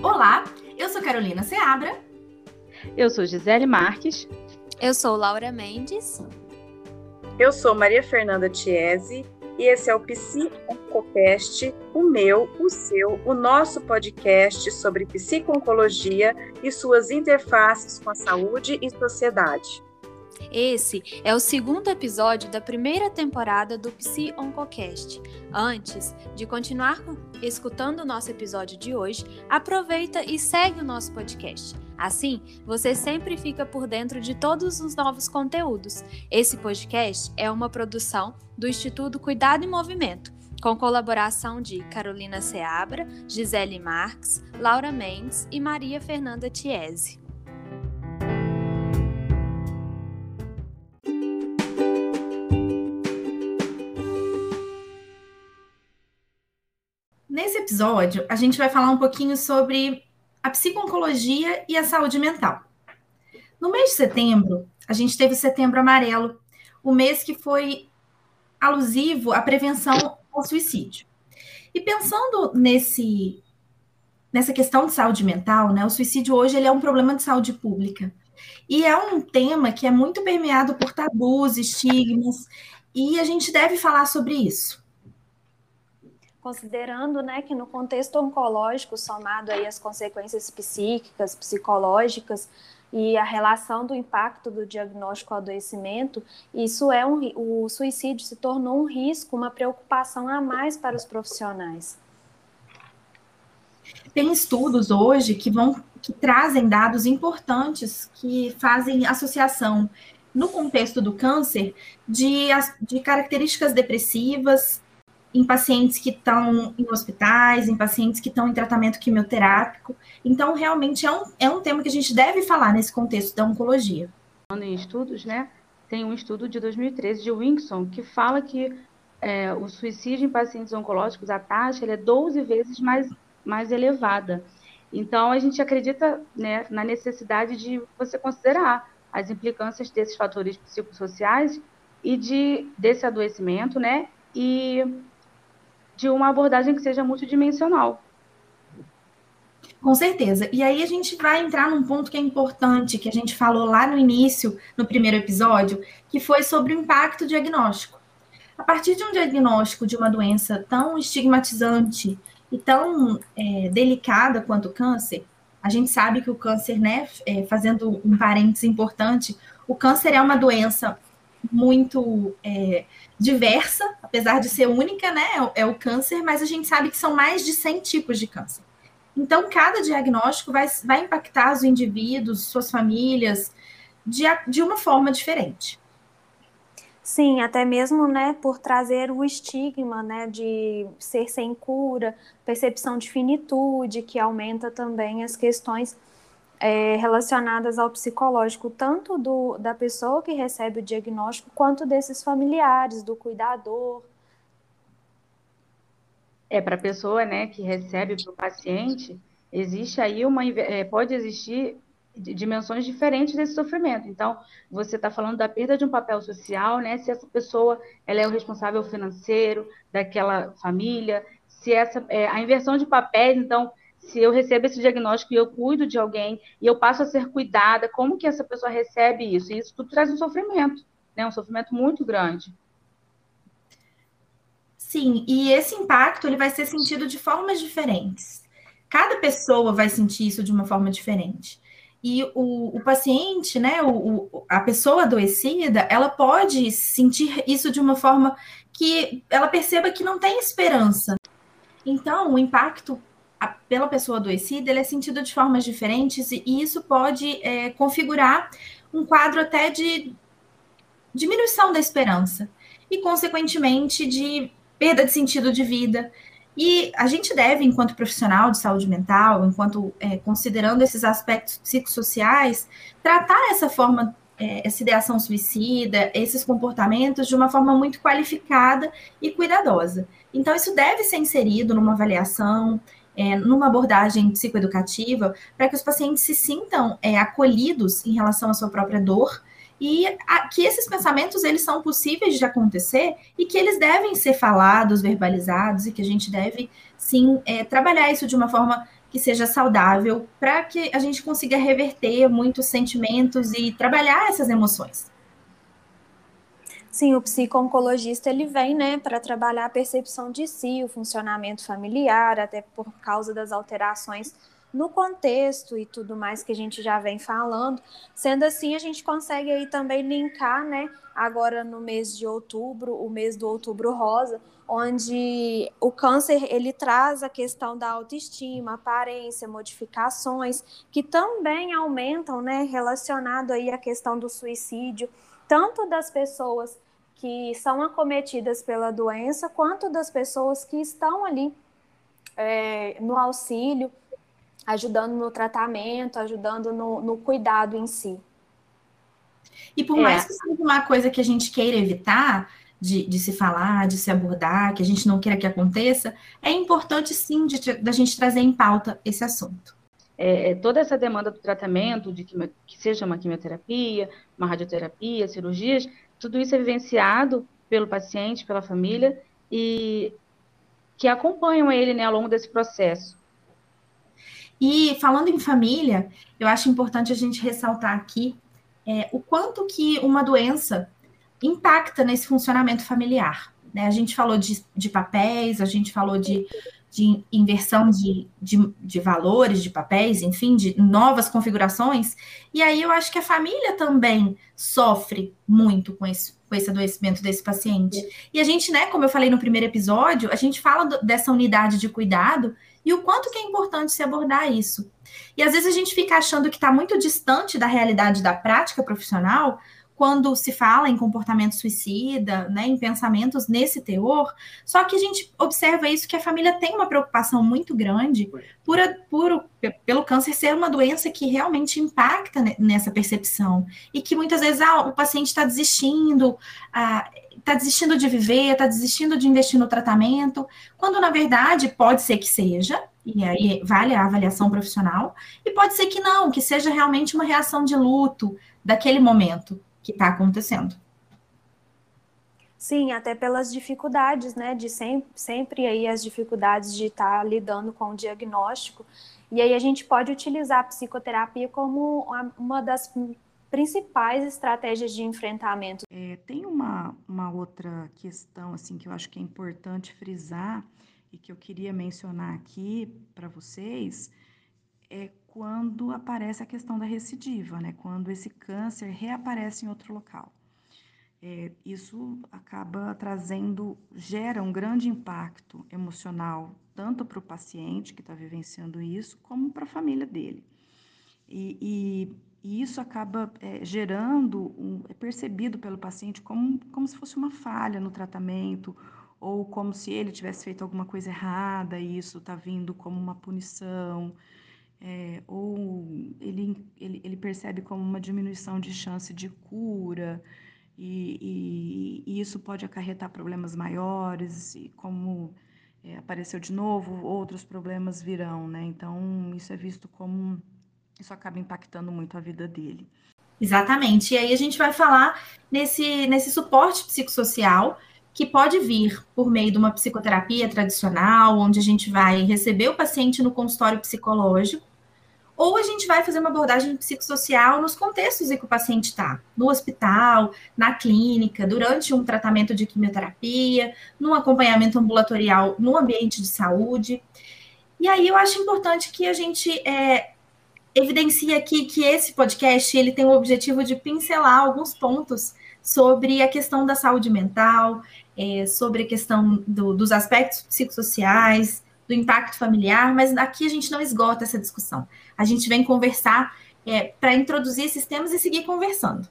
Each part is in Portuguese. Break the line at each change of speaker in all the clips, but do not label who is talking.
Olá, eu sou Carolina Seabra.
Eu sou Gisele Marques.
Eu sou Laura Mendes.
Eu sou Maria Fernanda Tiese e esse é o Psi Oncocast, o meu, o seu, o nosso podcast sobre psico-oncologia e suas interfaces com a saúde e sociedade.
Esse é o segundo episódio da primeira temporada do Psi Oncocast. Antes de continuar escutando o nosso episódio de hoje, aproveita e segue o nosso podcast. Assim, você sempre fica por dentro de todos os novos conteúdos. Esse podcast é uma produção do Instituto Cuidado em Movimento, com colaboração de Carolina Seabra, Gisele Marques, Laura Mendes e Maria Fernanda Tiese.
Nesse episódio, a gente vai falar um pouquinho sobre a psico-oncologia e a saúde mental. No mês de setembro, a gente teve o Setembro Amarelo, o mês que foi alusivo à prevenção ao suicídio. E pensando nesse nessa questão de saúde mental, né, o suicídio hoje ele é um problema de saúde pública. E é um tema que é muito permeado por tabus, estigmas, e a gente deve falar sobre isso
considerando né, que no contexto oncológico, somado aí as consequências psíquicas, psicológicas e a relação do impacto do diagnóstico ao adoecimento, isso é um, o suicídio se tornou um risco, uma preocupação a mais para os profissionais.
Tem estudos hoje que vão que trazem dados importantes que fazem associação no contexto do câncer de, de características depressivas, em pacientes que estão em hospitais, em pacientes que estão em tratamento quimioterápico. Então, realmente é um, é um tema que a gente deve falar nesse contexto da oncologia.
Em estudos, né, tem um estudo de 2013 de Winkson que fala que é, o suicídio em pacientes oncológicos, a taxa é 12 vezes mais, mais elevada. Então, a gente acredita né, na necessidade de você considerar as implicâncias desses fatores psicossociais e de, desse adoecimento, né? E de uma abordagem que seja multidimensional.
Com certeza. E aí a gente vai entrar num ponto que é importante, que a gente falou lá no início, no primeiro episódio, que foi sobre o impacto diagnóstico. A partir de um diagnóstico de uma doença tão estigmatizante e tão é, delicada quanto o câncer, a gente sabe que o câncer, né, é, fazendo um parênteses importante, o câncer é uma doença muito é, diversa, apesar de ser única, né? É, é o câncer, mas a gente sabe que são mais de 100 tipos de câncer. Então, cada diagnóstico vai, vai impactar os indivíduos, suas famílias, de, de uma forma diferente.
Sim, até mesmo, né, por trazer o estigma, né, de ser sem cura, percepção de finitude, que aumenta também as questões é, relacionadas ao psicológico, tanto do, da pessoa que recebe o diagnóstico, quanto desses familiares, do cuidador.
É, para a pessoa né, que recebe para o paciente, existe aí uma. É, pode existir dimensões diferentes desse sofrimento. Então, você está falando da perda de um papel social, né? Se essa pessoa ela é o responsável financeiro daquela família, se essa é, a inversão de papéis, então se eu recebo esse diagnóstico e eu cuido de alguém e eu passo a ser cuidada, como que essa pessoa recebe isso? E isso tudo traz um sofrimento, né? Um sofrimento muito grande.
Sim, e esse impacto ele vai ser sentido de formas diferentes. Cada pessoa vai sentir isso de uma forma diferente. E o, o paciente, né, o, o, a pessoa adoecida, ela pode sentir isso de uma forma que ela perceba que não tem esperança. Então, o impacto a, pela pessoa adoecida, ele é sentido de formas diferentes e isso pode é, configurar um quadro até de diminuição da esperança e, consequentemente, de perda de sentido de vida. E a gente deve, enquanto profissional de saúde mental, enquanto é, considerando esses aspectos psicossociais, tratar essa forma, é, essa ideação suicida, esses comportamentos de uma forma muito qualificada e cuidadosa. Então, isso deve ser inserido numa avaliação, é, numa abordagem psicoeducativa, para que os pacientes se sintam é, acolhidos em relação à sua própria dor e a, que esses pensamentos eles são possíveis de acontecer e que eles devem ser falados, verbalizados e que a gente deve sim é, trabalhar isso de uma forma que seja saudável, para que a gente consiga reverter muitos sentimentos e trabalhar essas emoções.
Sim, o psico-oncologista ele vem, né, para trabalhar a percepção de si, o funcionamento familiar, até por causa das alterações no contexto e tudo mais que a gente já vem falando. Sendo assim, a gente consegue aí também linkar, né, agora no mês de outubro, o mês do outubro rosa, onde o câncer ele traz a questão da autoestima, aparência, modificações que também aumentam, né, relacionado aí à questão do suicídio, tanto das pessoas que são acometidas pela doença, quanto das pessoas que estão ali é, no auxílio, ajudando no tratamento, ajudando no, no cuidado em si.
E por é. mais que seja uma coisa que a gente queira evitar, de, de, se falar, de se abordar, que a gente não queira que aconteça, é importante sim da gente trazer em pauta esse assunto.
É, é, toda essa demanda do tratamento, de que, que seja uma quimioterapia, uma radioterapia, cirurgias, tudo isso é vivenciado pelo paciente, pela família, e que acompanham ele né, ao longo desse processo.
E falando em família, eu acho importante a gente ressaltar aqui é, o quanto que uma doença impacta nesse funcionamento familiar. Né? A gente falou de, de papéis, a gente falou de, de inversão de, de, de, valores, de papéis, enfim, de novas configurações. E aí eu acho que a família também sofre muito com esse, com esse adoecimento desse paciente. E a gente, né, como eu falei no primeiro episódio, a gente fala do, dessa unidade de cuidado e o quanto que é importante se abordar isso. E às vezes a gente fica achando que está muito distante da realidade da prática profissional, quando se fala em comportamento suicida, né, em pensamentos nesse teor, só que a gente observa isso que a família tem uma preocupação muito grande por, por, pelo câncer ser uma doença que realmente impacta nessa percepção e que muitas vezes ah, o paciente está desistindo, ah, está desistindo de viver, está desistindo de investir no tratamento, quando na verdade pode ser que seja, e aí vale a avaliação profissional, e pode ser que não, que seja realmente uma reação de luto daquele momento que está acontecendo.
Sim, até pelas dificuldades, né, de sempre, sempre aí as dificuldades de estar tá lidando com o diagnóstico, e aí a gente pode utilizar a psicoterapia como uma das principais estratégias de enfrentamento.
É, tem uma, uma outra questão, assim, que eu acho que é importante frisar, e que eu queria mencionar aqui para vocês, é quando aparece a questão da recidiva, né? Quando esse câncer reaparece em outro local. É, isso acaba trazendo, gera um grande impacto emocional, tanto para o paciente que está vivenciando isso, como para a família dele. E, e, e isso acaba é, gerando, um, é percebido pelo paciente como, como se fosse uma falha no tratamento, ou como se ele tivesse feito alguma coisa errada e isso está vindo como uma punição é, ou ele, ele, ele, percebe como uma diminuição de chance de cura, e, e, e isso pode acarretar problemas maiores, e como é, apareceu de novo, outros problemas virão, né? Então, isso é visto como. Isso acaba impactando muito a vida dele.
Exatamente. E aí a gente vai falar nesse, nesse suporte psicossocial que pode vir por meio de uma psicoterapia tradicional, onde a gente vai receber o paciente no consultório psicológico ou a gente vai fazer uma abordagem psicossocial nos contextos em que o paciente está, no hospital, na clínica, durante um tratamento de quimioterapia, num acompanhamento ambulatorial no ambiente de saúde. E aí eu acho importante que a gente é, evidencie aqui que esse podcast ele tem o objetivo de pincelar alguns pontos sobre a questão da saúde mental, é, sobre a questão do, dos aspectos psicossociais, do impacto familiar, mas aqui a gente não esgota essa discussão. A gente vem conversar é, para introduzir esses temas e seguir conversando.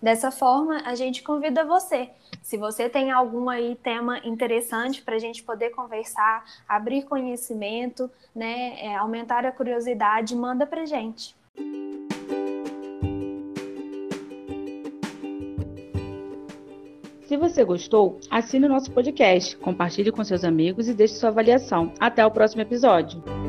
Dessa forma, a gente convida você. Se você tem algum aí tema interessante para a gente poder conversar, abrir conhecimento, né, é, aumentar a curiosidade, manda para gente.
Você gostou, assine o nosso podcast, compartilhe com seus amigos e deixe sua avaliação. Até o próximo episódio.